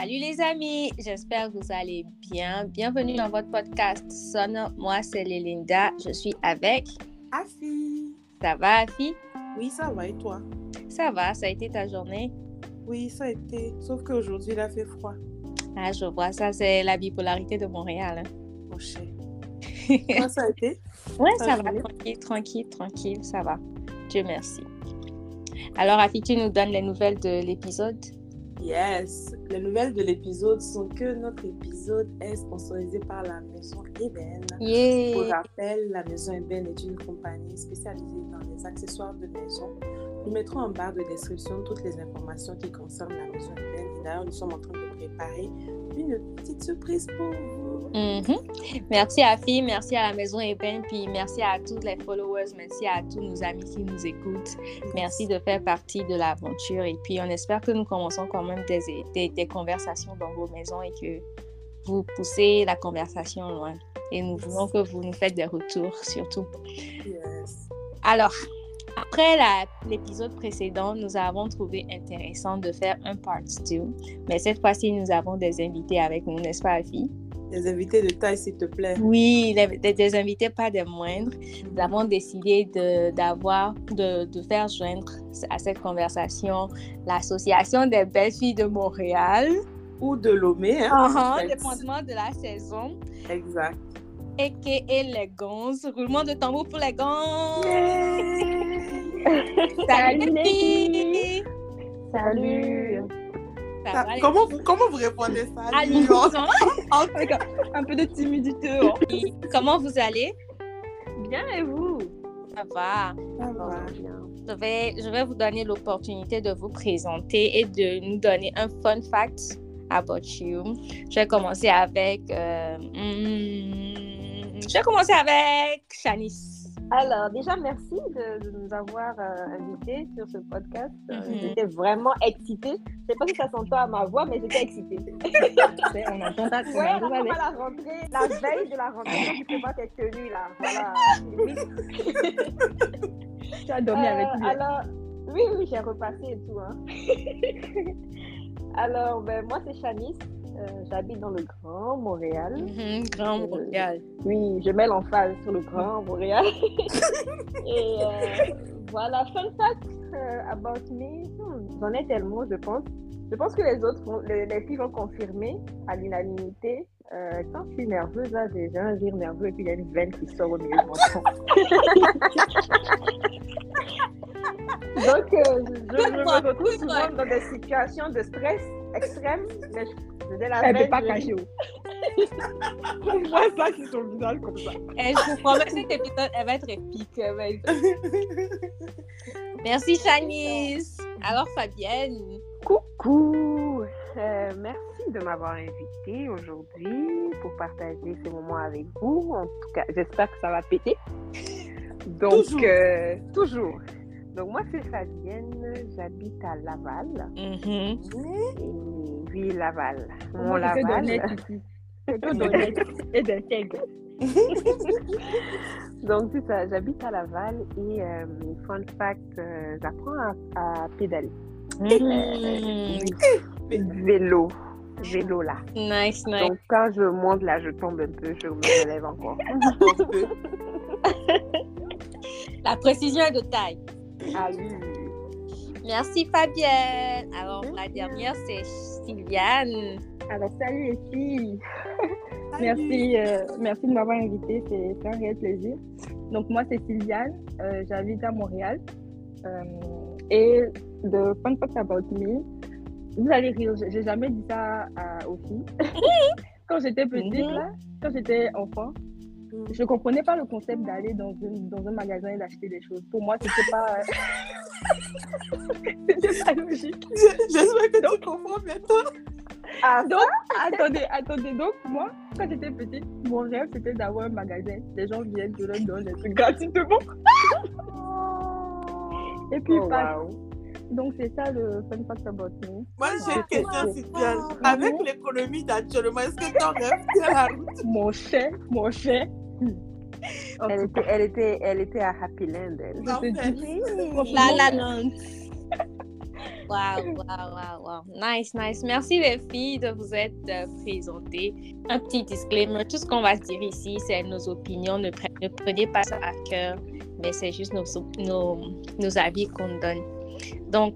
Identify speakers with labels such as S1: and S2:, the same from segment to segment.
S1: Salut les amis, j'espère que vous allez bien. Bienvenue dans votre podcast Sonne. Moi, c'est Lélinda. Je suis avec
S2: Afi.
S1: Ça va, Afi?
S2: Oui, ça va et toi?
S1: Ça va, ça a été ta journée?
S2: Oui, ça a été. Sauf qu'aujourd'hui, il a fait froid.
S1: Ah, je vois, ça, c'est la bipolarité de Montréal. hein.
S2: Mon cher. Toi, ça a été?
S1: Ouais, ça va, tranquille, tranquille, tranquille, ça va. Dieu merci. Alors, Afi, tu nous donnes les nouvelles de l'épisode?
S2: Yes. Les nouvelles de l'épisode sont que notre épisode est sponsorisé par la maison Eben. Pour
S1: Yeah!
S2: rappel, la maison Eben est une compagnie spécialisée dans les accessoires de maison. Nous mettrons en barre de description toutes les informations qui concernent la maison Eben. Et d'ailleurs, nous sommes en train de préparer une petite surprise pour vous.
S1: Mhm. Merci à Fille, merci à la maison Eben, puis merci à tous les followers, merci à tous nos amis qui nous écoutent. Merci de faire partie de l'aventure et puis on espère que nous commençons quand même des, des, des conversations dans vos maisons et que vous poussez la conversation loin. Et nous voulons que vous nous faites des retours surtout.
S2: Yes.
S1: Alors, après l'épisode précédent, nous avons trouvé intéressant de faire un part 2, mais cette fois-ci, nous avons des invités avec nous, n'est-ce pas, Fille?
S2: Les invités de taille, s'il te plaît.
S1: Oui, les- des, des invités pas des moindres. Nous avons décidé de, d'avoir, de, de faire joindre à cette conversation l'Association des belles filles de Montréal,
S2: Ou de Lomé. Hein,
S1: uh
S2: en fait.
S1: dépendamment de la saison,
S2: Exact.
S1: a.k.a. les gonzes. Roulement de tambour pour les gonzes. Salut
S3: Salut. Salut.
S1: Ça va,
S2: comment, vous, comment vous répondez ça
S1: À.
S3: Avec un, peu de timidité. hein.
S1: Comment vous allez?
S3: Bien et vous?
S1: Ça va.
S2: Ça va.
S1: Je vais, je vais vous donner l'opportunité de vous présenter et de nous donner un fun fact about you. Je vais commencer avec. euh, hmm, je vais commencer avec Shanice.
S3: Alors, déjà, merci de, de nous avoir euh, invités sur ce podcast. Euh,
S1: Mhm.
S3: J'étais vraiment excitée. Je ne sais pas si ça s'entend à ma voix, mais j'étais excitée.
S4: On entend ta
S3: Ouais, on va la rentrée, la veille de la rentrée, quand tu prépares tes tenues, là. Voilà.
S4: Tu as dormi avec
S3: Euh,
S4: lui.
S3: Alors, oui, oui, j'ai repassé et tout. Hein. alors, ben, moi, c'est Chanice. Euh, J'habite dans le Grand Montréal.
S1: Mhm, Grand
S3: Euh,
S1: Montréal.
S3: Oui, je mets l'emphase sur le Grand Montréal. et euh, voilà, fun fact about me. Hmm, J'en ai tellement, je pense. Je pense que les autres, vont- les, les filles vont confirmer à l'unanimité. Euh, quand je suis nerveuse, là, j'ai un rire nerveux et puis il y a une veine qui sort au milieu de mon front. Donc, euh, je, je me retrouve souvent dans des situations de stress extrême, mais je faisais la
S4: Elle ne
S3: veine.
S4: peut pas
S3: je-
S4: cacher. On voit ça sur son visage comme ça.
S1: Et je vous promets que cet épisode, elle va être épique. elle va être- Merci Shanice. Alors Fabienne.
S5: Coucou! Euh, merci de m'avoir invité aujourd'hui pour partager ces moments avec vous. En tout cas, j'espère que ça va péter. Donc,
S2: Toujours.
S5: euh, toujours. Donc, moi, c'est Fabienne, j'habite à Laval.
S1: Mhm.
S5: Et oui, Laval. Mon
S4: Moi, j'essaie
S5: Laval.
S4: et d'intègre.
S5: Donc, c'est ça, j'habite à Laval et, euh, fun fact, j'apprends à, à pédaler.
S1: Mhm.
S5: Vélo. Vélo là.
S1: Nice, nice.
S5: Donc, quand je monte là, je tombe un peu, je me relève encore.
S1: La précision est de taille.
S5: Ah oui.
S1: Merci Fabienne. Alors la dernière c'est Sylviane.
S4: Alors, salut les filles. Merci, euh, merci de m'avoir invité. C'est c'est un réel plaisir. Donc, moi, c'est Sylviane. Euh, J'habite à Montréal. Euh, et de fun fact about me, vous allez rire, j'ai jamais dit ça à- aux filles. quand j'étais petite,
S1: Mhm.
S4: là, quand j'étais enfant,
S2: Mhm.
S4: je comprenais pas le concept d'aller dans, une- dans un magasin et d'acheter des choses. Pour moi, c'était pas, c'était pas logique.
S2: J'espère que tu comprends maintenant.
S3: Ah,
S4: Donc, attendez, attendez. Donc, moi, quand j'étais petite, mon rêve, c'était d'avoir un magasin. Les gens viennent, je leur donne des trucs gratuitement. Et puis,
S5: Oh,
S4: pas.
S5: wow.
S4: Donc, c'est ça le fun fact about me.
S2: Moi, j'ai une question,
S4: Wow.
S2: Sylviane. Avec l'économie d'actuellement, est-ce que ton rêve tient la route?
S4: Mon cher, mon cher.
S5: Elle était, elle, était, elle était à Happy Land, elle.
S4: cas, je te
S2: Parfait.
S4: dis,
S1: La la land. Wow, wow, wow, wow. Nice, nice. Merci les filles de vous être euh, présentées. Un petit disclaimer, tout ce qu'on va se dire ici, c'est nos opinions. Ne, pre- ne prenez pas ça à cœur, mais c'est juste nos, nos, nos avis qu'on donne. Donc,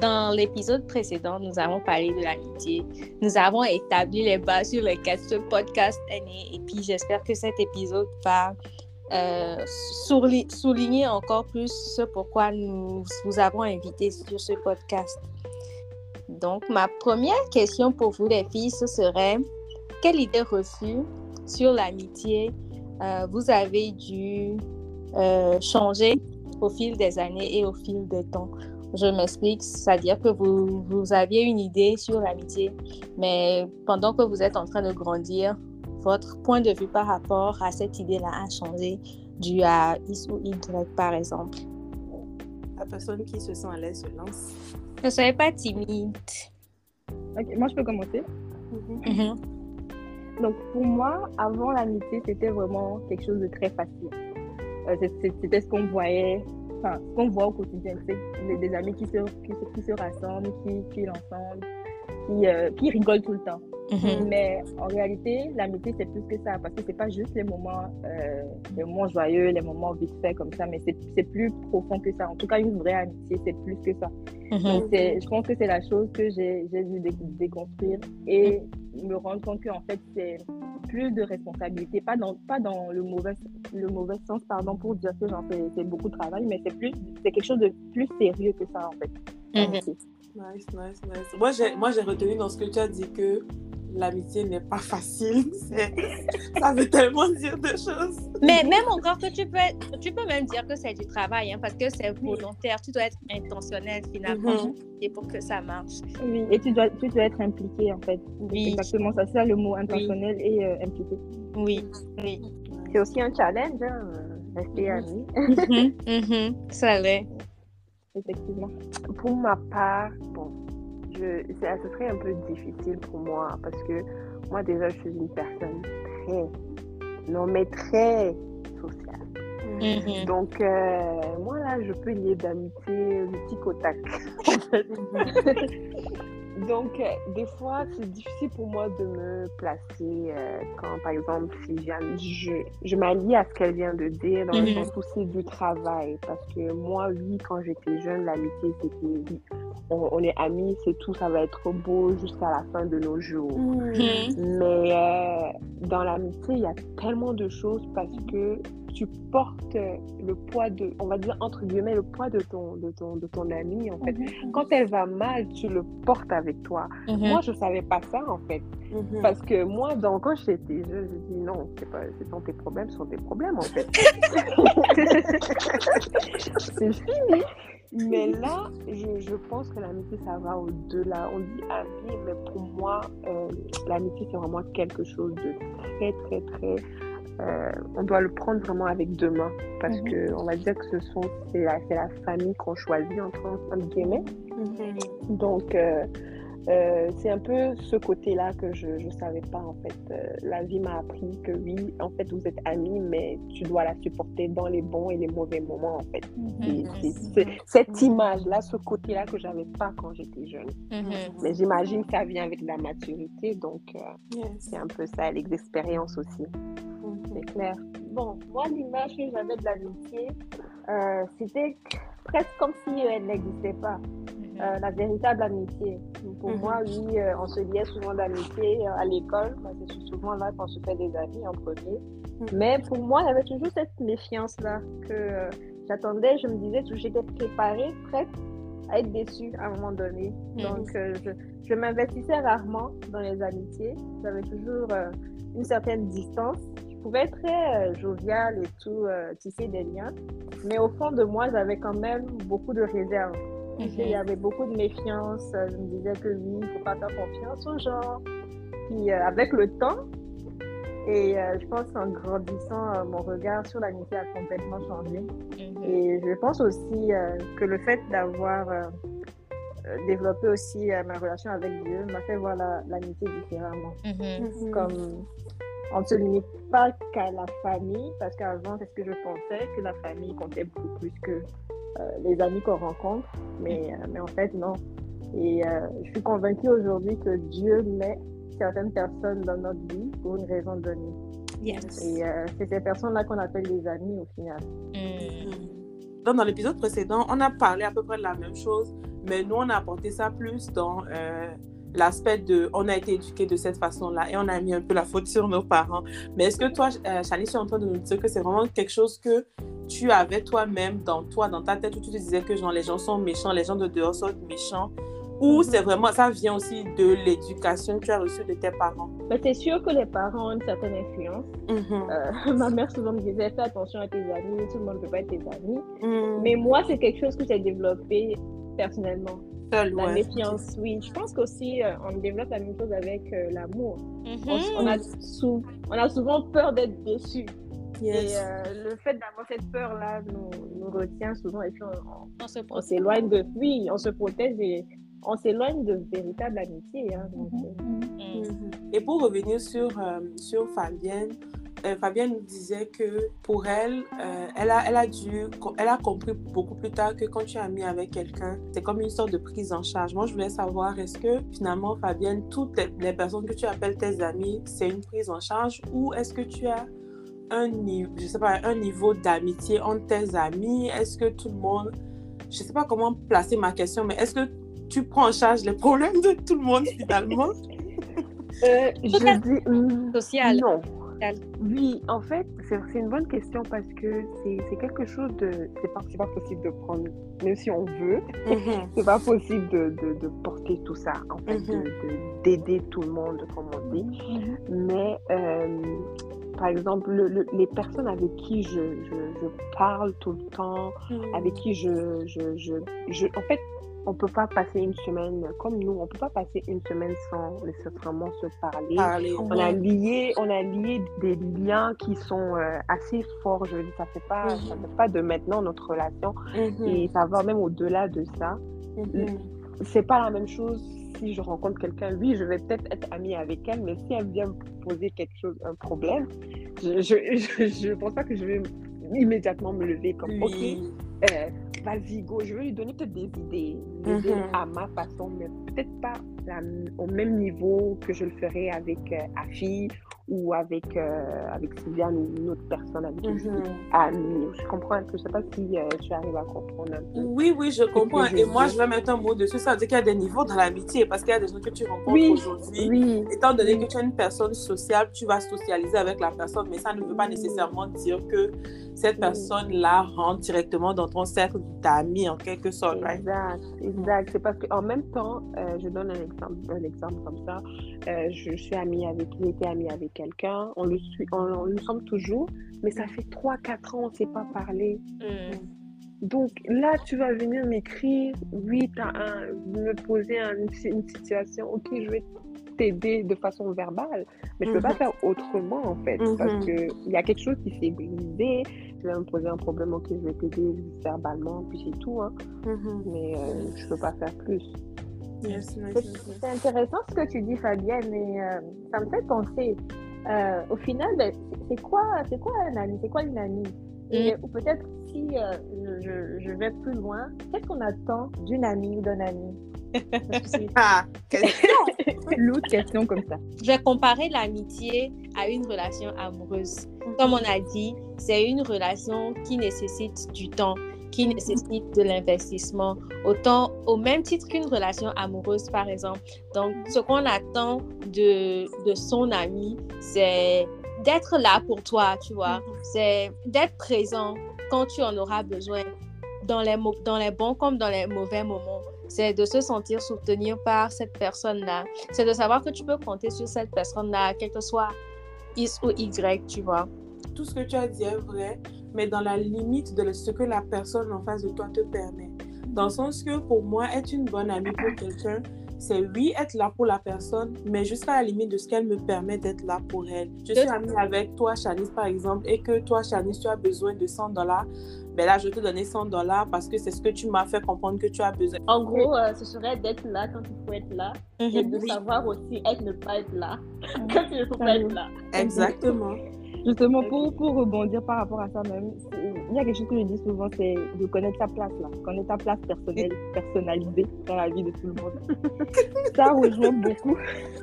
S1: dans l'épisode précédent, nous avons parlé de l'amitié. Nous avons établi les bases sur lesquelles ce podcast est né. Et puis, j'espère que cet épisode va euh, souligner encore plus ce pourquoi nous vous avons invité sur ce podcast. Donc, ma première question pour vous, les filles, ce serait quelle idée reçue sur l'amitié euh, vous avez dû euh, changer au fil des années et au fil des temps? Je m'explique, c'est-à-dire que vous, vous aviez une idée sur l'amitié, mais pendant que vous êtes en train de grandir, votre point de vue par rapport à cette idée-là a changé dû à X ou Y, par exemple.
S2: La personne qui se sent à l'aise se lance.
S1: Ne soyez pas timide.
S4: Ok, moi, je peux commencer.
S1: Mhm.
S4: Donc, pour moi, avant l'amitié, c'était vraiment quelque chose de très facile. Euh, c'était ce qu'on voyait, enfin, ce qu'on voit au quotidien. sais, des, amis qui se, qui, qui se rassemblent, qui chillent ensemble, qui, euh, qui rigolent tout le temps.
S1: Mhm.
S4: Mais en réalité, l'amitié, c'est plus que ça, parce que c'est pas juste les moments, euh, les moments joyeux, les moments vite fait comme ça, mais c'est plus profond que ça. En tout cas, une vraie amitié, c'est plus que ça.
S1: Mhm.
S4: Donc, je pense que c'est la chose que j'ai dû dé- déconstruire et me rendre compte qu'en fait, c'est plus de responsabilité, pas dans, pas dans le, mauvais, le mauvais sens, pardon, pour dire que c'est beaucoup de travail, mais c'est quelque chose de plus sérieux que ça, en fait.
S1: Mhm.
S2: Nice, nice, nice. Moi, j'ai, moi, j'ai retenu dans ce que tu as dit que l'amitié n'est pas facile. C'est- Ça veut tellement dire de choses.
S1: Mais même encore que tu peux, être- tu peux même dire que c'est du travail, hein, parce que c'est volontaire. Tu dois être intentionnel finalement
S2: Mhm.
S1: et pour que ça marche.
S4: Oui, et tu dois, tu dois être impliqué, en fait.
S1: Oui.
S4: Exactement ça, c'est ça le mot intentionnel et euh, impliqué.
S1: Oui, oui.
S5: C'est aussi un challenge, hein, euh, rester
S2: Mhm.
S5: amis.
S1: Mhm, mhm. Ça l'est.
S4: Effectivement.
S5: Pour ma part, bon, je, ce serait un peu difficile pour moi parce que moi déjà je suis une personne très, non mais très sociale.
S1: Mhm.
S5: Donc euh, moi là je peux lier d'amitié du tic au tac. Donc, euh, des fois, c'est difficile pour moi de me placer euh, quand, par exemple, si je, je m'allie à ce qu'elle vient de dire, dans le
S1: Mhm.
S5: sens où c'est du travail. Parce que moi, oui, quand j'étais jeune, l'amitié, c'était on, on est amis, c'est tout, ça va être beau jusqu'à la fin de nos jours.
S1: Mhm.
S5: Mais euh, dans l'amitié, il y a tellement de choses parce que tu portes le poids de, on va dire entre guillemets, le poids de ton, de ton, de ton ami en fait. Quand elle va mal, tu le portes avec toi.
S1: Mhm.
S5: Moi, je savais pas ça en fait.
S2: Mhm.
S5: Parce que moi, donc, quand j'étais jeune, je dis non, c'est pas, ce sont tes problèmes, ce sont tes problèmes en fait. c'est fini. Mais là, je, je pense que l'amitié, ça va au-delà. On dit ami, mais pour moi, euh, l'amitié, c'est vraiment quelque chose de très, très, très. euh, on doit le prendre vraiment avec deux mains. Parce
S1: Mhm.
S5: que on va dire que ce sont, c'est la, c'est la famille qu'on choisit, entre, entre guillemets.
S2: Mhm.
S5: Donc, euh, euh, c'est un peu ce côté-là que je ne savais pas, en fait. Euh, la vie m'a appris que oui, en fait, vous êtes amis, mais tu dois la supporter dans les bons et les mauvais moments, en fait. Et
S1: Mhm.
S5: c'est cette image-là, ce côté-là que j'avais pas quand j'étais jeune.
S1: Mhm.
S5: Mais j'imagine que ça vient avec la maturité, donc euh,
S2: Yes.
S5: c'est un peu ça, avec l'expérience aussi.
S2: Mhm.
S4: C'est clair. Bon, moi, l'image que j'avais de l'amitié, euh, c'était presque comme si elle n'existait pas. Euh, la véritable amitié. Pour
S2: Mhm.
S4: moi, oui, euh, on se liait souvent d'amitié euh, à l'école. C'est souvent là qu'on se fait des amis en premier.
S2: Mhm.
S4: Mais pour moi, il y avait toujours cette méfiance-là que j'attendais. Je me disais que j'étais préparée, prête à être déçue à un moment donné.
S1: Mhm.
S4: Donc, je, je m'investissais rarement dans les amitiés. J'avais toujours une certaine distance. Je pouvais être très euh, joviale et tout, euh, tisser des liens. Mais au fond de moi, j'avais quand même beaucoup de réserves. Il y avait beaucoup de méfiance. Je me disais que oui, il ne faut pas faire confiance aux gens. Puis euh, avec le temps, et euh, je pense qu'en grandissant, euh, mon regard sur l'amitié a complètement changé.
S1: Mhm.
S4: Et je pense aussi euh, que le fait d'avoir développé aussi euh, ma relation avec Dieu m'a fait voir la- l'amitié différemment.
S1: Mhm.
S2: Mhm.
S4: Comme on ne se limite pas qu'à la famille, parce qu'avant, c'est ce que je pensais, que la famille comptait beaucoup plus que les amis qu'on rencontre. Mais, euh, mais en fait, non.
S3: Et euh, je suis convaincue aujourd'hui que Dieu met certaines personnes dans notre vie pour une raison donnée.
S1: Yes.
S3: Et euh, c'est ces personnes-là qu'on appelle des amis au final.
S1: Mm.
S2: Donc, dans l'épisode précédent, on a parlé à peu près de la même chose, mais nous, on a apporté ça plus dans euh, l'aspect de on a été éduqué de cette façon-là et on a mis un peu la faute sur nos parents. Mais est-ce que toi, euh, Chani, tu es en train de nous dire que c'est vraiment quelque chose que tu avais toi-même dans toi, dans ta tête, où tu te disais que genre, les gens sont méchants, les gens de dehors sont méchants ou c'est vraiment, ça vient aussi de l'éducation que tu as reçue de tes parents?
S3: Mais c'est sûr que les parents ont une certaine influence.
S2: Mhm.
S3: Euh, ma mère souvent me disait fais attention à tes amis, tout le monde ne peut pas être tes amis.
S2: Mhm.
S3: Mais moi, c'est quelque chose que j'ai développé personnellement.
S2: Seul,
S3: La
S2: ouais.
S3: méfiance, oui. Je pense qu'aussi, euh, on développe la même chose avec euh, l'amour.
S1: Mhm.
S3: On, on a sou- on a souvent peur d'être déçu.
S2: Yes.
S3: Et euh, le fait d'avoir cette peur-là nous, nous retient souvent et puis on,
S1: On se
S3: on
S1: protège.
S3: s'éloigne de. Oui, on se protège et on s'éloigne de véritable amitié. hein. Donc, euh,
S1: Mm.
S2: Mhm. Et pour revenir sur, euh, sur Fabienne, euh, Fabienne nous disait que pour elle, euh, elle, a, elle, a dû, elle a compris beaucoup plus tard que quand tu es amie avec quelqu'un, c'est comme une sorte de prise en charge. Moi, je voulais savoir, est-ce que finalement, Fabienne, toutes les, personnes que tu appelles tes amis, c'est une prise en charge ou est-ce que tu as un, niveau, je sais pas, un niveau d'amitié entre tes amis? Est-ce que tout le monde, je sais pas comment placer ma question, mais est-ce que tu prends en charge les problèmes de tout le monde finalement?
S5: Euh, je dis hum,
S1: Social.
S5: non. Oui, en fait, c'est une bonne question parce que c'est quelque chose de. C'est pas, pas possible de prendre, même si on veut,
S2: Mhm.
S5: c'est pas possible de, de, de porter tout ça, en fait,
S2: Mhm.
S5: de- d'aider tout le monde, comme on dit. Mais, euh, par exemple, le- le- les personnes avec qui je, je, je parle tout le temps, avec qui je, je- En fait, on peut pas passer une semaine, comme nous, on peut pas passer une semaine sans nécessairement se parler. On a lié, on a lié des liens qui sont euh, assez forts. Je veux dire, ça fait pas, ça
S2: Mhm.
S5: fait pas de maintenant notre relation
S2: Mhm.
S5: et ça va même au-delà de ça.
S2: Mhm.
S5: C'est pas la même chose si je rencontre quelqu'un. Oui, je vais peut-être être amie avec elle, mais si elle vient me poser quelque chose, un problème, je, je, je, je pense pas que je vais immédiatement me lever comme ok,
S2: Oui.
S5: euh, vas-y, go. Je vais lui donner peut-être des idées, l'aider
S2: Mhm.
S5: à ma façon, mais peut-être pas la- au même niveau que je le ferais avec euh, Afi ou avec, euh, avec Sylviane ou une autre personne avec
S2: Mhm.
S5: Je comprends. Je sais pas si euh, tu arrives à comprendre un peu.
S2: Oui, oui, je comprends.
S5: je
S2: Et moi, je vais mettre un mot dessus. Ça veut dire qu'il y a des niveaux dans l'amitié parce qu'il y a des gens que tu rencontres
S5: Oui,
S2: aujourd'hui.
S5: Oui,
S2: Étant donné que tu es une personne sociable, tu vas socialiser avec la personne, mais ça ne veut pas nécessairement dire que cette personne-là rentre directement dans ton cercle d'amis en quelque sorte. right?
S5: Exact, exact. C'est parce qu'en même temps, euh, je donne un exemple, un exemple comme ça. Euh, je, je suis amie avec, j'ai été amie avec quelqu'un, on le suit, on, on le sommes toujours, mais ça fait 3-4 ans, on ne s'est pas parlé.
S1: Mm.
S5: Donc là, tu vas venir m'écrire, oui, tu me poser un- une situation, ok, je vais t'aider de façon verbale, mais je ne peux pas
S2: Mhm.
S5: faire autrement en fait, parce qu'il y a quelque chose qui s'est brisé, tu vas me poser un problème, ok, je vais t'aider verbalement, puis c'est tout, hein,
S2: Mhm.
S5: mais euh, je ne peux pas faire plus.
S2: Yes,
S3: C'est intéressant ce que tu dis, Fabienne, et euh, ça me fait penser. euh, au final, ben, c'est- quoi, c'est quoi un ami? C'est quoi une amie? Et ou peut-être si euh, je, vais plus loin, qu'est-ce qu'on attend d'une amie ou d'un ami? Que
S2: Ah, question.
S4: L'autre question comme ça.
S1: Je vais comparer l'amitié à une relation amoureuse. Comme on a dit, c'est une relation qui nécessite du temps, qui nécessite de l'investissement, autant au même titre qu'une relation amoureuse, par exemple. Donc, ce qu'on attend de, de son ami, c'est d'être là pour toi, tu vois. C'est d'être présent quand tu en auras besoin, dans les, dans les bons comme dans les mauvais moments. C'est de se sentir soutenu par cette personne-là. C'est de savoir que tu peux compter sur cette personne-là, quel que soit X ou Y, tu vois.
S2: Tout ce que tu as dit est vrai, mais dans la limite de ce que la personne en face de toi te permet. Dans le sens que pour moi, être une bonne amie pour quelqu'un, c'est oui, être là pour la personne, mais jusqu'à la limite de ce qu'elle me permet d'être là pour elle. Je suis amie avec toi, Chanice, par exemple, et que toi, Chanice, tu as besoin de 100 dollars. Ben là, je vais te donner 100 dollars parce que c'est ce que tu m'as fait comprendre que tu as besoin.
S3: En gros, euh, ce serait d'être là quand il faut être là et de
S2: Oui.
S3: savoir aussi être ne pas être là quand il ne faut pas être là.
S2: Exactement.
S4: Justement, pour, pour rebondir par rapport à ça même, il y a quelque chose que je dis souvent, c'est de connaître sa place là, connaître ta place personnelle, personnalisée dans la vie de tout le monde. ça rejoint beaucoup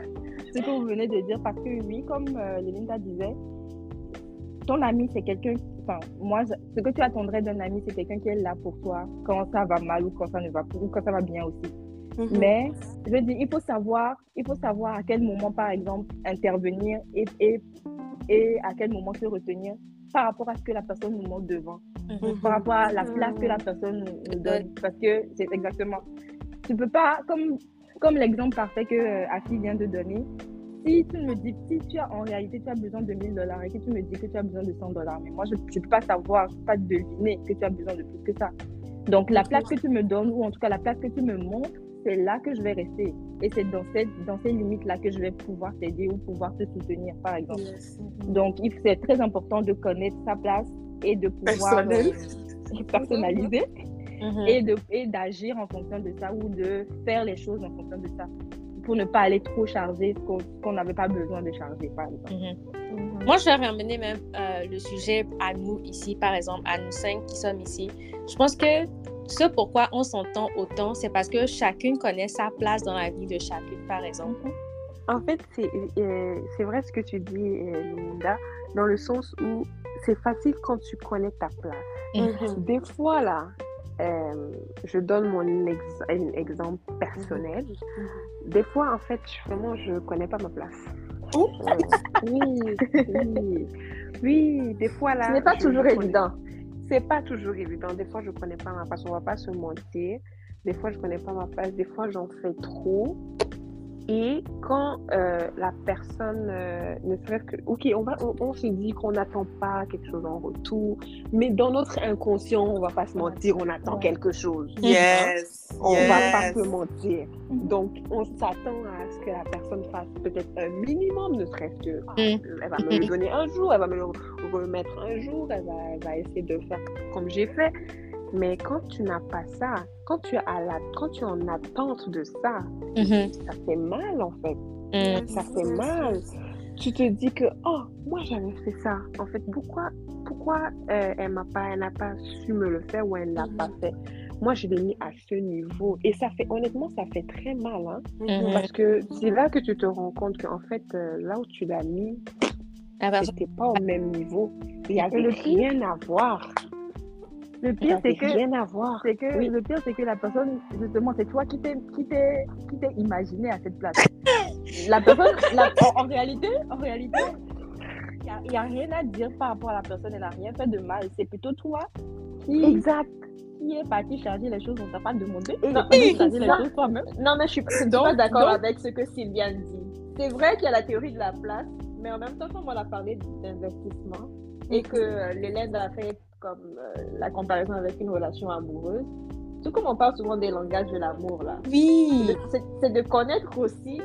S4: ce que vous venez de dire, parce que oui, comme euh, Lélinda disait, ton ami, c'est quelqu'un, enfin, moi, ce que tu attendrais d'un ami, c'est quelqu'un qui est là pour toi quand ça va mal ou quand ça ne va pas, ou quand ça va bien aussi.
S2: Mhm.
S4: Mais je veux dire, il faut savoir, il faut savoir à quel moment, par exemple, intervenir et, et, et à quel moment se retenir par rapport à ce que la personne nous montre devant,
S2: Mhm.
S4: par rapport à la place que la personne nous, nous donne. Parce que c'est exactement. Tu peux pas, comme, comme l'exemple parfait que euh, Afi vient de donner, si tu me dis, si tu as en réalité, tu as besoin de 1000 dollars et que tu me dis que tu as besoin de 100 dollars, mais moi, je ne peux pas savoir, je ne peux pas deviner que tu as besoin de plus que ça. Donc, la place que tu me donnes, ou en tout cas la place que tu me montres, c'est là que je vais rester. Et c'est dans, cette, dans ces limites-là que je vais pouvoir t'aider ou pouvoir te soutenir, par exemple.
S2: Yes.
S4: Donc, c'est très important de connaître sa place et de pouvoir
S2: Personnel.
S4: euh, personnaliser
S1: Mhm.
S4: et de et d'agir en fonction de ça ou de faire les choses en fonction de ça pour ne pas aller trop charger ce qu'on qu'on n'avait pas besoin de charger, par exemple.
S1: Mhm. Moi, je vais ramener même euh, le sujet à nous ici, par exemple, à nous cinq qui sommes ici. Je pense que ce pourquoi on s'entend autant, c'est parce que chacune connaît sa place dans la vie de chacune, par exemple.
S5: En fait, c'est euh, vrai ce que tu dis, euh, Linda, dans le sens où c'est facile quand tu connais ta place.
S2: Mhm.
S5: Des fois, là, euh, je donne mon ex- exemple personnel. Des fois, en fait, vraiment, je connais pas ma place.
S2: Oh.
S5: Euh, oui, oui, oui, des fois, là.
S3: Ce n'est pas toujours évident.
S5: C'est pas toujours évident. Des fois, je connais pas ma place. On va pas se mentir. Des fois, je connais pas ma place. Des fois, j'en fais trop. Et quand euh, la personne, euh, ne serait-ce que, ok, on va, on, on se dit qu'on n'attend pas quelque chose en retour, mais dans notre inconscient, on va pas se mentir, on attend
S4: Ouais.
S5: quelque chose.
S2: Yes.
S5: On va pas
S2: yes.
S5: se mentir.
S4: Mhm.
S5: Donc, on s'attend à ce que la personne fasse peut-être un minimum, ne serait-ce que, ah,
S1: Mm.
S5: elle va me le donner un jour, elle va me le remettre un jour, elle va, elle va essayer de faire comme j'ai fait. Mais quand tu n'as pas ça, quand tu, es à la, quand tu es en attente de ça,
S1: Mhm.
S5: ça fait mal en fait.
S1: Mhm.
S5: Ça fait mal. Tu te dis que, oh, moi j'avais fait ça. En fait, pourquoi, pourquoi euh, elle m'a pas, elle n'a pas su me le faire ou elle ne l'a pas fait? Moi, je l'ai mis à ce niveau. Et ça fait, honnêtement, ça fait très mal. Hein?
S1: Mhm.
S5: Parce que c'est là que tu te rends compte qu'en fait, euh, là où tu l'as mis,
S1: personne-
S5: c'était pas au même niveau. Il n'y avait rien à voir.
S4: Le pire, c'est que
S5: rien à voir.
S4: c'est que
S5: Oui.
S4: le pire c'est que la personne justement c'est toi qui t'es qui t'es qui t'es imaginé à cette place la personne la- en, en réalité en réalité il n'y a, rien à dire par rapport à la personne elle n'a rien fait de mal c'est plutôt toi qui,
S5: Exact.
S4: qui est parti charger les choses on t'a pas demandé
S5: Et-
S3: Non,
S4: chargé les choses toi-même
S3: Non, mais je suis, je suis
S4: Donc-
S3: pas d'accord
S4: donc-
S3: avec ce que Sylviane dit. C'est vrai qu'il y a la théorie de la place, mais en même temps, comme on a parlé d'investissement et que euh, l'élève a fait comme euh, la comparaison avec une relation amoureuse, tout comme on parle souvent des langages de l'amour, là,
S1: Oui.
S3: c'est de connaître aussi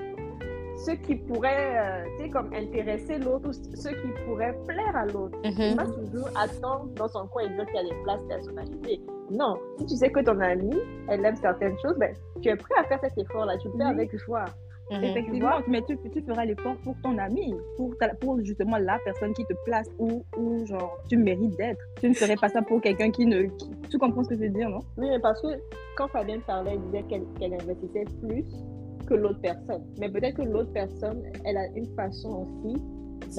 S3: ce qui pourrait, euh, tu sais, comme intéresser l'autre ou ce qui pourrait plaire à l'autre.
S1: Mhm.
S3: Pas toujours attendre dans son coin et dire qu'il y a des places personnalisées. Non, si tu sais que ton amie, elle aime certaines choses, ben, tu es prêt à faire cet effort-là. Tu le fais
S4: Oui.
S3: avec joie.
S1: Mhm.
S4: Effectivement, mais tu, tu feras l'effort pour ton ami, pour, ta- pour justement la personne qui te place où, où genre, tu mérites d'être. Tu ne ferais pas ça pour quelqu'un qui ne... qui- Tu comprends ce que je veux dire, non?
S3: Oui, mais parce que quand Fabienne parlait, elle disait qu'elle investissait plus que l'autre personne. Mais peut-être que l'autre personne, elle a une façon aussi,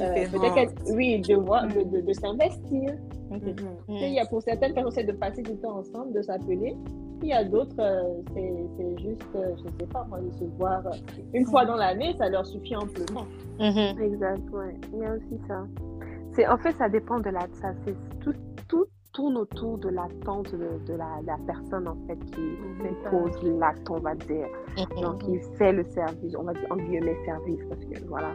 S3: euh, peut-être
S2: Différente.
S3: qu'elle, oui, de, voir, de, de, de s'investir.
S2: Mhm.
S3: Il y a pour certaines personnes, c'est de passer du temps ensemble, de s'appeler. Il y a d'autres, euh, c'est c'est juste, euh, je sais pas moi, de se voir euh, une fois dans l'année, ça leur suffit amplement.
S1: Mhm.
S5: Exact, ouais. Il y a aussi ça. C'est, en fait, ça dépend de la. Ça, tout tourne autour de l'attente de, de la, la personne, en fait, qui
S3: Mhm.
S5: pose l'acte, on va dire. Donc, il fait le service, on va dire en guillemets service, parce que voilà.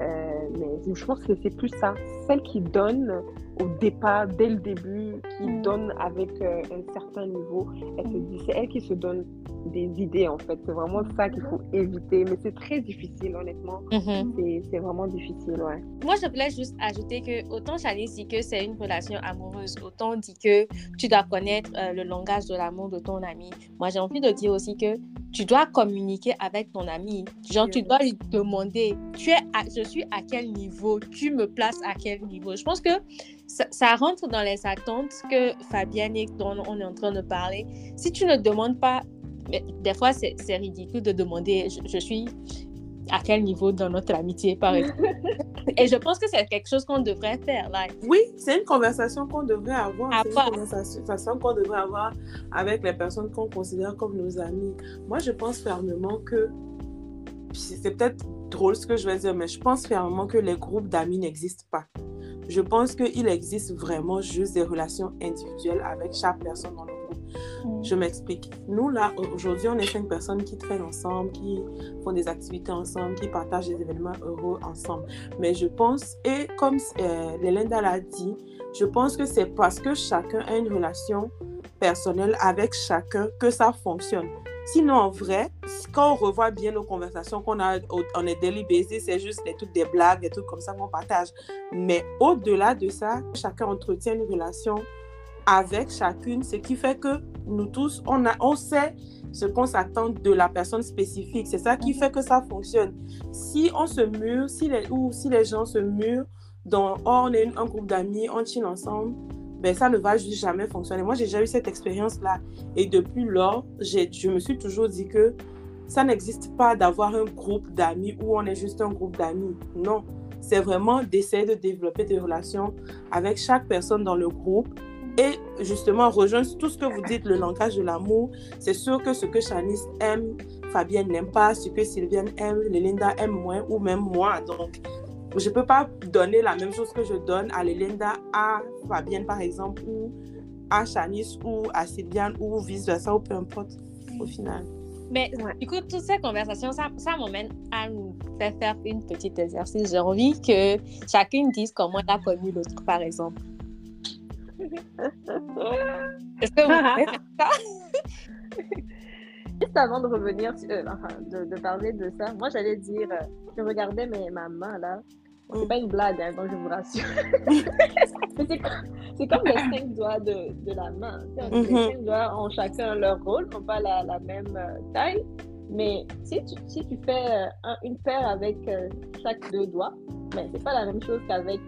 S5: Euh, mais je pense que c'est plus ça. Celle qui donne au départ, dès le début, qui
S4: Mm.
S5: donne avec euh, un certain niveau, elle se dit, c'est elle qui se donne des idées, en fait. C'est vraiment ça qu'il faut éviter. Mais c'est très difficile, honnêtement.
S1: Mhm.
S5: C'est, c'est vraiment difficile, ouais.
S1: Moi, je voulais juste ajouter que autant Janice dit que c'est une relation amoureuse, autant dit que tu dois connaître euh, le langage de l'amour de ton ami. Moi, j'ai envie de dire aussi que tu dois communiquer avec ton ami. Genre, tu dois lui demander, tu es je suis à quel niveau, tu me places à quel niveau? Je pense que ça, rentre dans les attentes que Fabienne et dont on est en train de parler. Si tu ne demandes pas, des fois, c'est ridicule de demander, je suis à quel niveau dans notre amitié, par exemple. Et je pense que c'est quelque chose qu'on devrait faire. Là.
S2: Oui, c'est une conversation qu'on devrait avoir. C'est une conversation qu'on devrait avoir avec les personnes qu'on considère comme nos amis. Moi, je pense fermement que, c'est peut-être drôle ce que je vais dire, mais je pense fermement que les groupes d'amis n'existent pas. Je pense qu'il existe vraiment juste des relations individuelles avec chaque personne dans Mm. Je m'explique. Nous, là, aujourd'hui, on est cinq personnes qui traînent ensemble, qui font des activités ensemble, qui partagent des événements heureux ensemble. Mais je pense, et comme euh, Lélinda l'a dit, je pense que c'est parce que chacun a une relation personnelle avec chacun que ça fonctionne. Sinon, en vrai, quand on revoit bien nos conversations qu'on a, on est daily basis, c'est juste des trucs, des blagues, des trucs comme ça qu'on partage. Mais au-delà de ça, chacun entretient une relation avec chacune, ce qui fait que nous tous, on, a, on sait ce qu'on s'attend de la personne spécifique. C'est ça qui fait que ça fonctionne. Si on se mure, si les, ou si les gens se murent, dans, oh, on est un groupe d'amis, on chine ensemble, ben ça ne va juste jamais fonctionner. Moi, j'ai déjà eu cette expérience-là. Et depuis lors, je me suis toujours dit que ça n'existe pas d'avoir un groupe d'amis où on est juste un groupe d'amis. Non, c'est vraiment d'essayer de développer des relations avec chaque personne dans le groupe et justement, rejoindre tout ce que vous dites, le langage de l'amour. C'est sûr que ce que Chanice aime, Fabienne n'aime pas, ce que Sylviane aime, Lélinda aime moins, ou même moi. Donc, je ne peux pas donner la même chose que je donne à Lélinda, à Fabienne, par exemple, ou à Chanice, ou à Sylviane, ou vice-versa, ou peu importe, au final.
S1: Mais du coup, toutes ces conversations, ça, ça m'emmène à nous faire faire une petite exercice. J'ai envie que chacune dise comment elle a connu l'autre, par exemple.
S3: Est-ce que vous ça? Juste avant de revenir, euh, enfin, de, parler de ça, moi j'allais dire, euh, je regardais mes, ma main là. C'est pas une blague, hein, donc je vous rassure. c'est comme, les cinq doigts de, de la main. Les mm-hmm. cinq doigts ont chacun leur rôle, n'ont pas la, la, même euh, taille. Mais si tu, si tu fais une paire avec chaque deux doigts, mais c'est pas la même chose qu'avec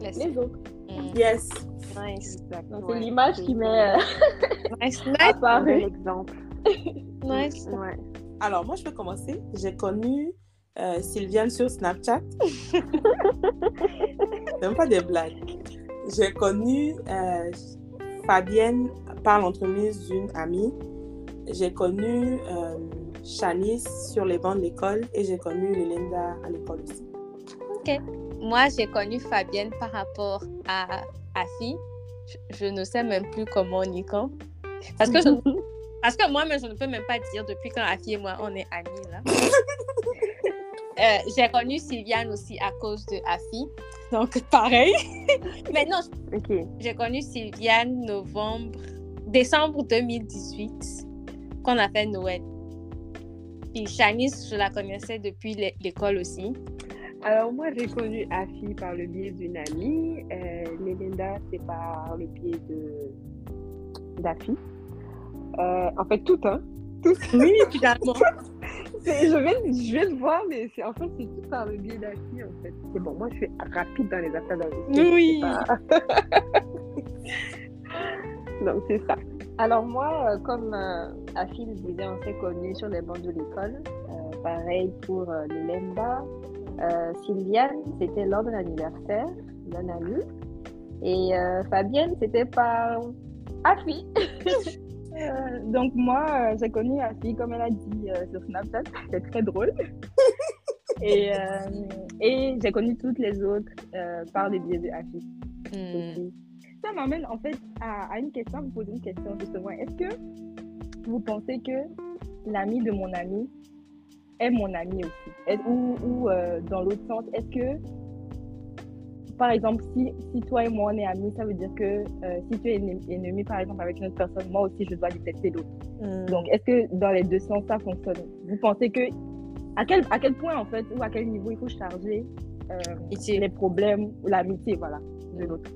S3: les autres.
S2: Mm. Yes.
S3: Nice. C'est l'image qui met euh,
S1: nice. nice.
S5: l'exemple.
S1: nice.
S2: Ouais. Alors, moi, je peux commencer. J'ai connu euh, Sylviane sur Snapchat. Même pas des blagues. J'ai connu euh, Fabienne par l'entremise d'une amie. J'ai connu euh, Shanice sur les bancs de l'école et j'ai connu Linda à l'école aussi.
S1: OK moi, j'ai connu Fabienne par rapport à Afi. Je, je, ne sais même plus comment ni quand. Parce que, parce que moi, je ne peux même pas dire depuis quand Afi et moi, on est amis. Là. Euh, j'ai connu Sylviane aussi à cause de Afi. Donc, pareil. Mais non, j'ai connu Sylviane novembre, décembre 2018, qu'on a fait Noël. Puis Shanice, je la connaissais depuis l'école aussi.
S5: Alors moi, j'ai connu Afi par le biais d'une amie. Euh, c'est par le biais de d'Afi. Euh, en fait, tout, hein.
S1: Tout. Oui, finalement.
S5: je, vais, je vais le voir, mais en fait, c'est tout par le biais d'Afi, en fait. C'est bon, moi, je suis rapide dans les affaires d'investissement.
S1: Oui.
S5: Donc, c'est ça.
S3: Alors moi, euh, comme euh, Afi le disait, on s'est connus sur les bancs de l'école. Euh, pareil pour euh, euh, Sylviane, c'était lors de l'anniversaire d'un ami. Et euh, Fabienne, c'était par Afi.
S4: Euh, donc moi, j'ai connu Afi, comme elle a dit sur Snapchat. C'est très drôle. et, et j'ai connu toutes les autres par le biais de Afi. Hmm. Ça m'amène en fait à, à, une question, vous poser une question justement. Est-ce que vous pensez que l'ami de mon ami est mon ami aussi Ou, ou euh, dans l'autre sens, est-ce que, par exemple, si, si toi et moi on est amis, ça veut dire que euh, si tu es ennemi, par exemple, avec une autre personne, moi aussi je dois détester l'autre. Hmm. Donc, est-ce que dans les deux sens ça fonctionne? Vous pensez que, à quel, à quel point en fait, ou à quel niveau il faut charger euh, les problèmes ou l'amitié, voilà, de l'autre?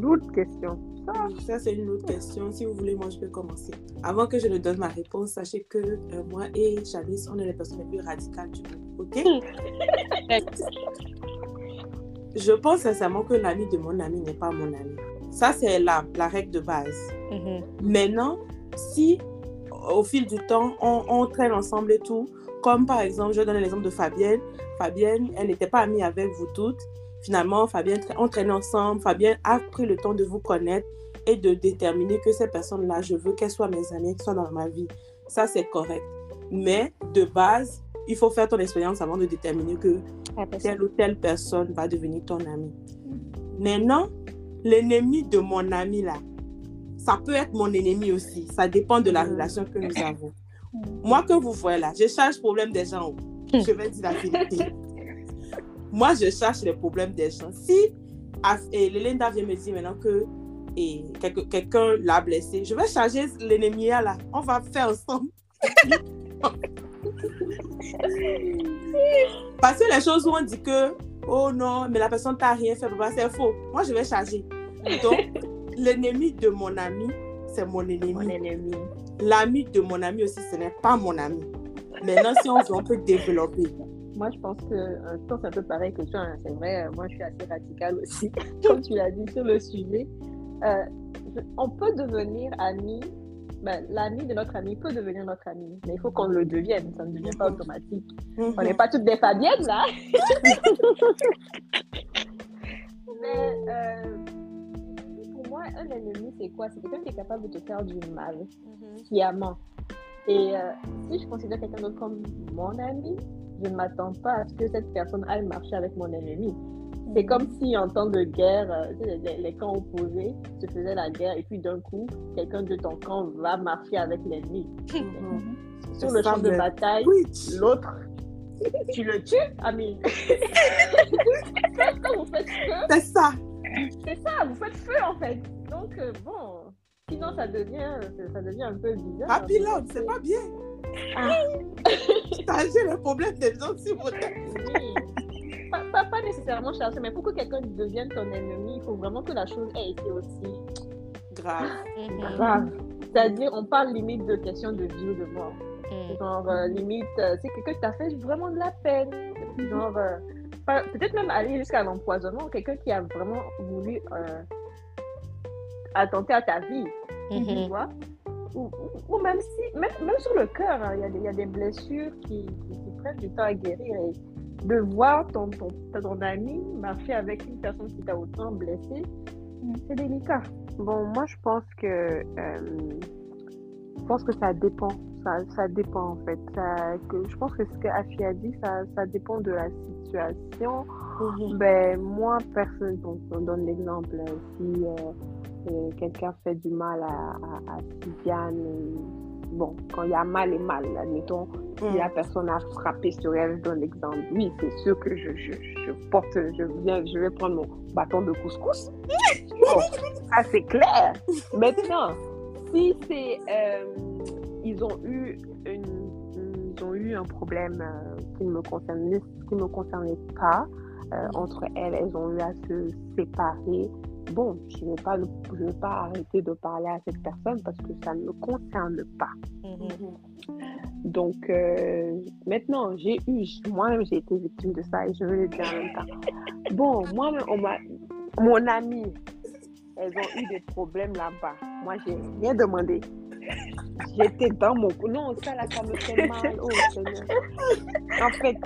S5: L'autre question. Ça.
S2: Ça, c'est une autre question. Si vous voulez, moi, je peux commencer. Avant que je ne donne ma réponse, sachez que euh, moi et Janice, on est les personnes les plus radicales du groupe. OK? je pense sincèrement que l'ami de mon ami n'est pas mon ami. Ça, c'est la, la règle de base.
S1: Mhm.
S2: Maintenant, si au fil du temps, on, on traîne ensemble et tout, comme par exemple, je donne l'exemple de Fabienne. Fabienne, elle n'était pas amie avec vous toutes. Finalement, Fabienne, on traîne ensemble. Fabienne a pris le temps de vous connaître et de déterminer que ces personnes-là, je veux qu'elles soient mes amies, qu'elles soient dans ma vie. Ça, c'est correct. Mais de base, il faut faire ton expérience avant de déterminer que telle ou telle personne va devenir ton ami. Maintenant, l'ennemi de mon ami là, ça peut être mon ennemi aussi. Ça dépend de la
S5: Mhm.
S2: relation que nous avons. Moi que vous voyez là, je cherche le problème des gens. Je vais dire la vérité. Moi, je cherche les problèmes des gens. Si et Lelinda vient me dire maintenant que et quelque- quelqu'un l'a blessé, je vais charger l'ennemi là. On va faire ensemble. Parce que les choses où on dit que, oh non, mais la personne t'a rien fait, c'est faux. Moi, je vais charger. Donc, l'ennemi de mon ami, c'est mon ennemi.
S1: Mon ennemi.
S2: L'ami de mon ami aussi, ce n'est pas mon ami. Maintenant, si on veut, on peut développer.
S3: Moi, je pense que euh, je pense un peu pareil que toi. hein. C'est vrai, euh, moi, je suis assez radicale aussi, comme tu l'as dit sur le sujet. Euh, je- on peut devenir ami. Ben, L'ami de notre ami peut devenir notre ami, mais il faut qu'on le devienne. Ça ne devient pas automatique. On n'est pas toutes des Fabiennes, là. mais pour moi, un ennemi, c'est quoi? C'est quelqu'un qui est capable de te faire du mal sciemment. Et euh, si je considère quelqu'un d'autre comme mon ami, je ne m'attends pas à ce que cette personne aille marcher avec mon ennemi. C'est comme si en temps de guerre, euh, les, les camps opposés se faisaient la guerre et puis d'un coup, quelqu'un de ton camp va marcher avec l'ennemi. Sur le champ de bataille,
S2: Twitch.
S3: l'autre, tu le tues, Amine. Vous faites feu,
S2: C'est ça.
S3: c'est ça, vous faites feu en fait. Donc euh, bon, sinon ça devient, ça devient un peu bizarre.
S2: Happy love, c'est pas bien.
S3: Ah.
S2: Le problème des gens si vous
S3: Oui. Pas, pas, pas nécessairement chercher, mais pour que quelqu'un devienne ton ennemi, il faut vraiment que la chose ait été aussi
S2: grave.
S1: Mhm.
S3: grave. C'est-à-dire, on parle limite de question de vie ou de mort.
S1: Mhm.
S3: Genre, euh, limite, euh, c'est quelqu'un qui t'a fait vraiment de la peine. Genre, euh, peut-être même aller jusqu'à l'empoisonnement. Quelqu'un qui a vraiment voulu euh, attenter à ta vie. tu
S1: Mhm.
S3: vois. Ou, même si, même, même sur le cœur, hein, il y, a des- il y a des blessures qui, qui, qui prennent du temps à guérir. Et de voir ton, ton, ton ami marcher avec une personne qui t'a autant blessé, c'est délicat.
S5: Bon, moi, je pense que, euh, je pense que ça dépend. Ça, ça dépend, en fait. Ça, que, je pense que ce que Afi a dit, ça, ça dépend de la situation. Ben, moi, personne, donc, on donne l'exemple. euh, Si euh, quelqu'un fait du mal à, à, euh, bon, quand il y a mal et mal, admettons, si la personne a frappé sur elle, je donne l'exemple. Oui, c'est sûr que je, je, je porte, je viens, je vais prendre mon bâton de couscous. Bon, ça c'est clair. Maintenant, si c'est, euh, ils ont eu une, ils ont eu un problème euh, qui ne me concernait, qui me concernait pas euh, entre elles, elles ont eu à se séparer. Bon, je ne vais pas, le- je vais pas arrêter de parler à cette personne parce que ça ne me concerne pas.
S1: Mhm.
S5: Donc, euh, maintenant, j'ai eu, moi-même, j'ai été victime de ça et je veux le dire en même temps. Bon, moi-même, on m'a, mon amie, elles ont eu des problèmes là-bas. Moi, j'ai rien demandé. J'étais dans mon cou. Non, ça là, ça me fait mal. Oh, Seigneur. En fait,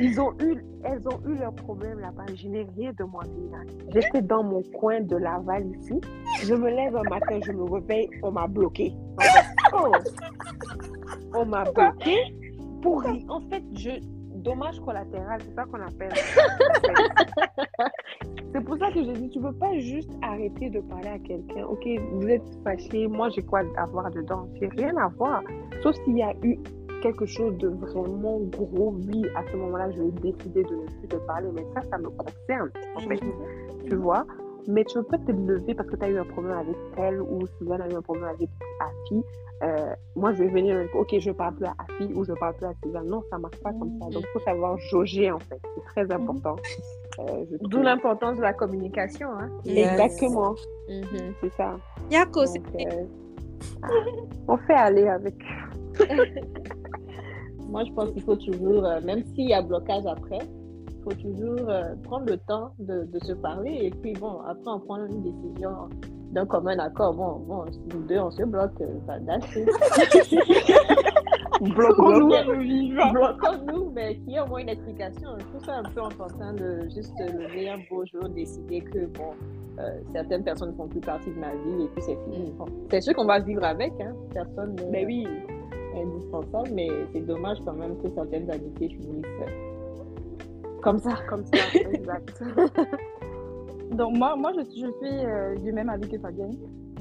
S5: ils ont eu, elles ont eu leurs problèmes là-bas. Je n'ai rien demandé. là. J'étais dans mon coin de Laval ici. Je me lève un matin, je me réveille, on m'a bloqué. On m'a bloqué pour. En fait, je dommage collatéral, c'est ça qu'on appelle. C'est pour ça que je dis, tu peux pas juste arrêter de parler à quelqu'un. Ok, vous êtes fâché, moi j'ai quoi à voir dedans? J'ai rien à voir. Sauf s'il y a eu quelque chose de vraiment gros, oui, à ce moment-là, je vais décider de ne plus te parler. Mais ça, ça me concerne, en fait. Tu vois? Mais tu peux pas te lever parce que tu as eu un problème avec elle ou Sylvain a eu un problème avec Afi. Euh, moi, je vais venir, ok, je parle plus à Afi ou je parle plus à Sylvain. Non, ça marche pas comme ça. Donc, il faut savoir jauger, en fait. C'est très important. Euh,
S3: D'où l'importance de la communication. Hein.
S2: Yes.
S5: Exactement.
S1: Mhm.
S5: C'est ça.
S1: Yako,
S5: Donc,
S1: c'est-
S5: euh, ah, on fait aller avec. Moi, je pense qu'il faut toujours, euh, même s'il y a blocage après, il faut toujours euh, prendre le temps de, de se parler et puis bon, après on prend une décision d'un commun accord. Bon, bon, nous deux on se bloque, it. Bloquons-nous, bloquons-nous, mais qu'il y ait au moins une explication. Je trouve ça un peu enfantin de juste lever un beau jour, décider que bon, euh, certaines personnes ne font plus partie de ma vie et puis c'est fini. Bon, c'est sûr qu'on va vivre avec, hein. personne
S3: Mais oui,
S5: indispensable, mais c'est dommage quand même que certaines amitiés finissent euh, comme ça.
S3: comme ça, exact.
S4: Donc, moi, moi je, je suis euh, du même avis que Fabienne.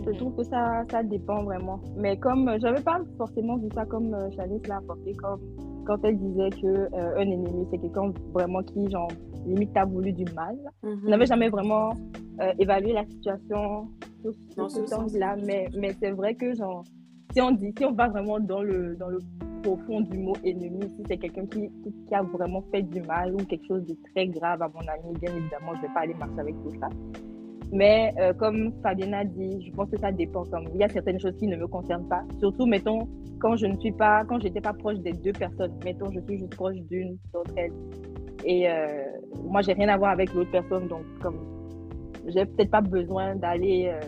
S4: Je trouve que ça, ça dépend vraiment. Mais comme euh, j'avais pas forcément vu ça comme euh, Chalice l'a apporté, comme quand elle disait que euh, un ennemi, c'est quelqu'un vraiment qui, genre, limite, t'a voulu du mal.
S2: Mhm.
S4: Je n'avais jamais vraiment euh, évalué la situation sous
S2: Dans
S4: sous
S2: ce
S4: ce sens-là, mais, mais c'est vrai que, genre, si on dit, si on va vraiment dans le, dans le profond du mot ennemi, si c'est quelqu'un qui, qui, a vraiment fait du mal ou quelque chose de très grave à mon ami, bien évidemment, je ne vais pas aller marcher avec tout ça. Mais euh, comme Fabienne a dit, je pense que ça dépend. Comme il y a certaines choses qui ne me concernent pas. Surtout, mettons, quand je ne suis pas, quand j'étais pas proche des deux personnes. Mettons, je suis juste proche d'une d'entre elles. Et euh, moi, j'ai rien à voir avec l'autre personne, donc comme j'ai peut-être pas besoin d'aller, euh,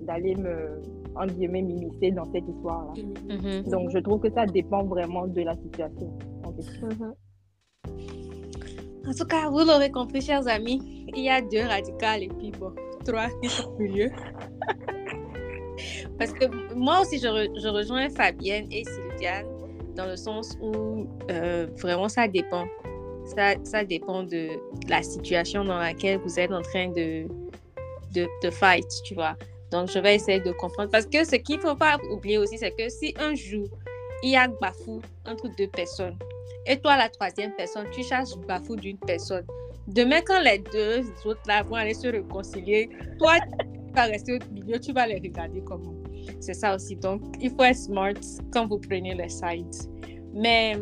S4: d'aller me, en guillemets, m'immiscer dans cette histoire-là.
S1: Mhm.
S4: Donc, je trouve que ça dépend vraiment de la situation. en question.
S1: En tout cas, vous l'aurez compris, chers amis, il y a deux radicales et puis bon, trois qui sont au milieu. Parce que moi aussi, je, re- je rejoins Fabienne et Sylviane dans le sens où euh, vraiment ça dépend. Ça, ça dépend de la situation dans laquelle vous êtes en train de, de, de fight, tu vois. Donc, je vais essayer de comprendre. Parce que ce qu'il ne faut pas oublier aussi, c'est que si un jour, il y a bafou entre deux personnes, et toi, la troisième personne, tu cherches bafou d'une personne. Demain, quand les deux autres là vont aller se réconcilier, toi, tu vas rester au milieu, tu vas les regarder comment. C'est ça aussi. Donc, il faut être smart quand vous prenez les sides. Mais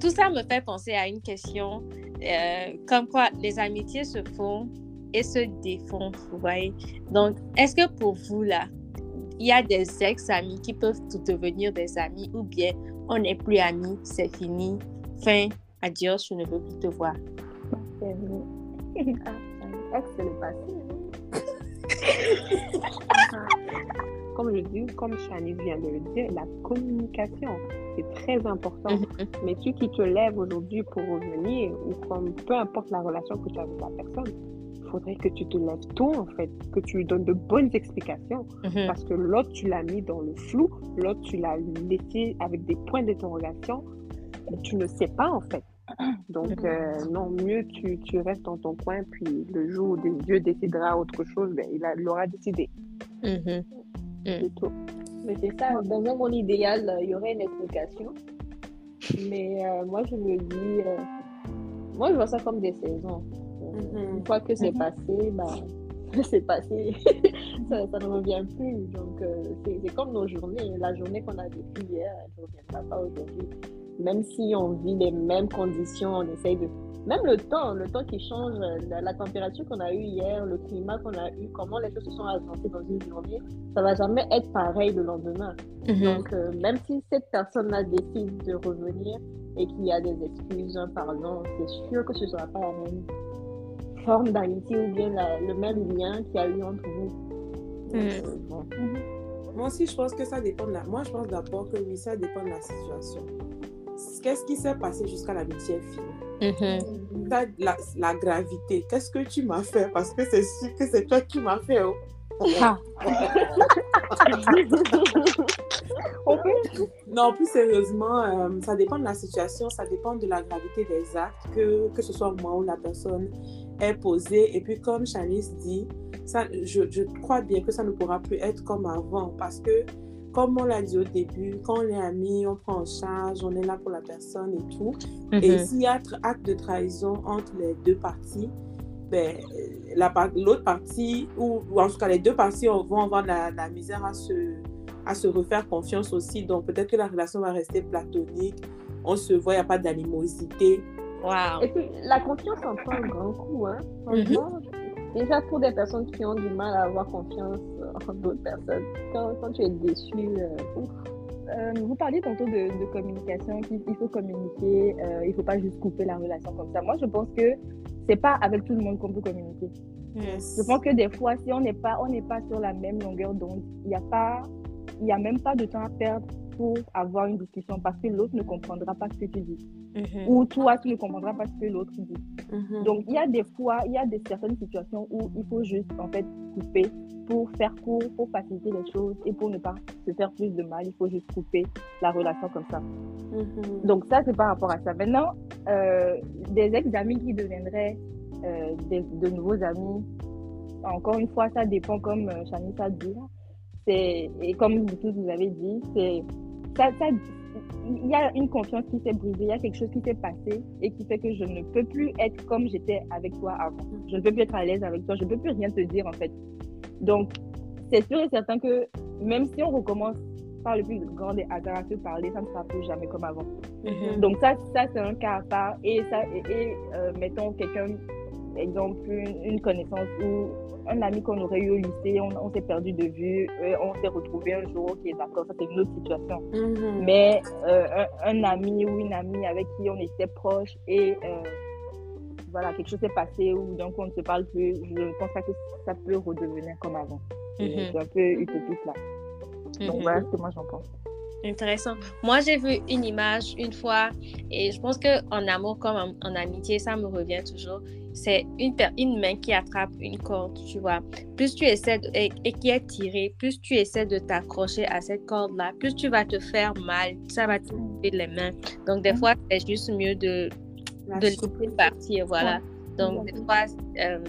S1: tout ça me fait penser à une question euh, comme quoi les amitiés se font et se défont, vous voyez. Donc, est-ce que pour vous, là, il y a des ex-amis qui peuvent tout devenir des amis ou bien on n'est plus amis, c'est fini, fin, adios, je ne veux plus te voir.
S5: Vrai. Ah, ex, c'est le passé. hein. comme je dis, comme Shanice vient de le dire, la communication, c'est très important.
S1: Mhm.
S5: Mais tu qui te lèves aujourd'hui pour revenir, ou comme peu importe la relation que tu as avec la personne, faudrait que tu te lèves tôt, en fait, que tu lui donnes de bonnes explications.
S1: Mhm.
S5: Parce que l'autre, tu l'as mis dans le flou, l'autre, tu l'as laissé avec des points d'interrogation. Tu ne sais pas, en fait. Donc, euh, non, mieux tu, tu restes dans ton coin, puis le jour où Dieu décidera autre chose, ben, il, a- il aura décidé.
S1: Mhm.
S5: C'est tout.
S3: Mais c'est ça, dans un monde idéal, euh, il y aurait une explication. Mais euh, moi, je me dis, euh, moi, je vois ça comme des saisons.
S2: Mhm.
S3: Une fois que c'est
S4: Mhm.
S3: passé, bah, c'est passé. ça, ça ne revient plus. Donc, euh, c'est comme nos journées. La journée qu'on a vécue hier, elle ne reviendra pas aujourd'hui. Même si on vit les mêmes conditions, on essaye de. Même le temps, le temps qui change, la, la température qu'on a eue hier, le climat qu'on a eu, comment les choses se sont agencées dans une journée, ça va jamais être pareil le lendemain.
S1: Mhm.
S3: Donc, euh, même si cette personne-là décide de revenir et qu'il y a des excuses, un pardon, c'est sûr que ce ne sera pas la même forme d'amitié ou bien la- le même lien qu'il y a eu entre vous. Donc,
S1: Mm.
S2: Moi aussi, je pense que ça dépend de la... Moi, je pense d'abord que oui, ça dépend de la situation. Qu'est-ce qui s'est passé jusqu'à l'amitié. Ça, la, la gravité. Qu'est-ce que tu m'as fait? Parce que c'est sûr que c'est toi qui m'as fait. oh.
S1: Ah.
S2: Non, plus sérieusement, euh, ça dépend de la situation, ça dépend de la gravité des actes, que, que ce soit moi ou la personne est posée. Et puis, comme Chalice dit, ça, je, je crois bien que ça ne pourra plus être comme avant parce que, comme on l'a dit au début, quand on est amis, on prend en charge, on est là pour la personne et tout. Et
S1: Mhm.
S2: s'il y a acte de trahison entre les deux parties, ben, euh, la l'autre partie, ou, ou en tout cas les deux parties on- vont avoir la, la misère à se, à se refaire confiance aussi. Donc peut-être que la relation va rester platonique, on se voit, il n'y a pas d'animosité.
S1: Wow.
S3: Et puis, la confiance en prend un grand coup. Hein. Franchement, Déjà, pour des personnes qui ont du mal à avoir confiance en d'autres personnes. Quand, quand, tu es déçu,
S4: euh, vous parliez tantôt de, de communication, qu'il faut communiquer, il ne faut pas juste couper la relation comme ça. Moi, je pense que c'est pas avec tout le monde qu'on peut communiquer. Je pense que des fois, si on n'est pas, on n'est pas sur la même longueur d'onde, il n'y a pas, il y a même pas de temps à perdre pour avoir une discussion parce que l'autre ne comprendra pas ce que tu dis. Mhm. Ou toi, tu ne comprendras pas ce que l'autre dit. Mhm. Donc, il y a des fois, il y a des certaines situations où il faut juste, en fait, couper pour faire court, pour faciliter les choses et pour ne pas se faire plus de mal. Il faut juste couper la relation comme ça. Mhm. Donc, ça, c'est par rapport à ça. Maintenant, euh, des ex-amis qui deviendraient euh, de nouveaux amis, encore une fois, ça dépend, comme euh, a dit. Et comme vous tous vous avez dit, c'est ça, il y a une confiance qui s'est brisée, il y a quelque chose qui s'est passé et qui fait que je ne peux plus être comme j'étais avec toi avant. Je ne peux plus être à l'aise avec toi, je ne peux plus rien te dire en fait. Donc, c'est sûr et certain que même si on recommence par le plus grand des hasards à se parler, ça ne sera plus jamais comme avant. Mm-hmm. Donc, ça, ça c'est un cas à part. Et, ça, et, euh, mettons quelqu'un, exemple, une connaissance ou un ami qu'on aurait eu au lycée, on, s'est perdu de vue, euh, on s'est retrouvé un jour, ok, d'accord, ça c'est une autre situation. Mhm. Mais euh, un, ami ou une amie avec qui on était proche et euh, voilà, quelque chose s'est passé ou donc on ne se parle plus, je ne pense pas que ça peut redevenir comme avant. Mhm. C'est un peu utopique là. Donc voilà ce que moi j'en pense.
S1: Intéressant. Moi, j'ai vu une image une fois et je pense qu'en amour comme en, amitié, ça me revient toujours. C'est une, une main qui attrape une corde, tu vois. Plus tu essaies et, qui est tirée, plus tu essaies de t'accrocher à cette corde-là, plus tu vas te faire mal, ça va te couper les mains. Donc, des fois, c'est juste mieux de, de laisser partir, voilà. Donc, des fois, euh,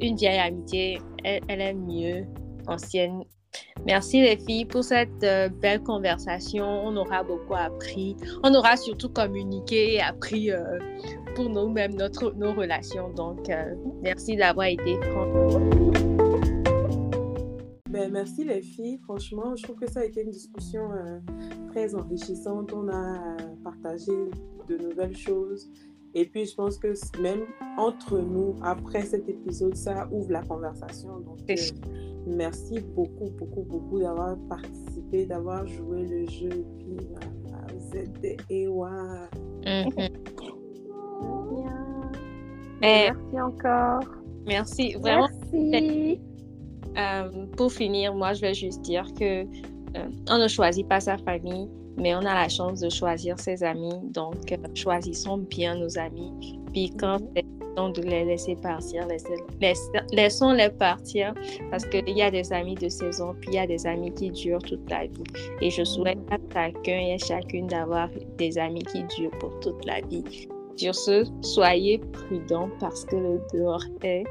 S1: une vieille amitié, elle est mieux ancienne Merci les filles pour cette euh, belle conversation. On aura beaucoup appris. On aura surtout communiqué et appris euh, pour nous-mêmes notre, nos relations. Donc, euh, merci d'avoir été
S2: ben, merci les filles. Franchement, je trouve que ça a été une discussion très enrichissante. On a partagé de nouvelles choses. Et puis, je pense que même entre nous, après cet épisode, ça ouvre la conversation. Donc, merci beaucoup, beaucoup, beaucoup d'avoir participé, d'avoir joué le jeu. Et puis, vous êtes et
S3: Merci encore.
S1: Merci, vraiment.
S3: Merci.
S1: Euh, pour finir, moi, je vais juste dire que euh, on ne choisit pas sa famille, mais on a la chance de choisir ses amis. Donc, euh, choisissons bien nos amis. Puis quand de les laisser partir, laissons-les partir parce qu'il y a des amis de saison, puis il y a des amis qui durent toute la vie. Et je souhaite à chacun et à chacune d'avoir des amis qui durent pour toute la vie. Sur ce, soyez prudents parce que le dehors est...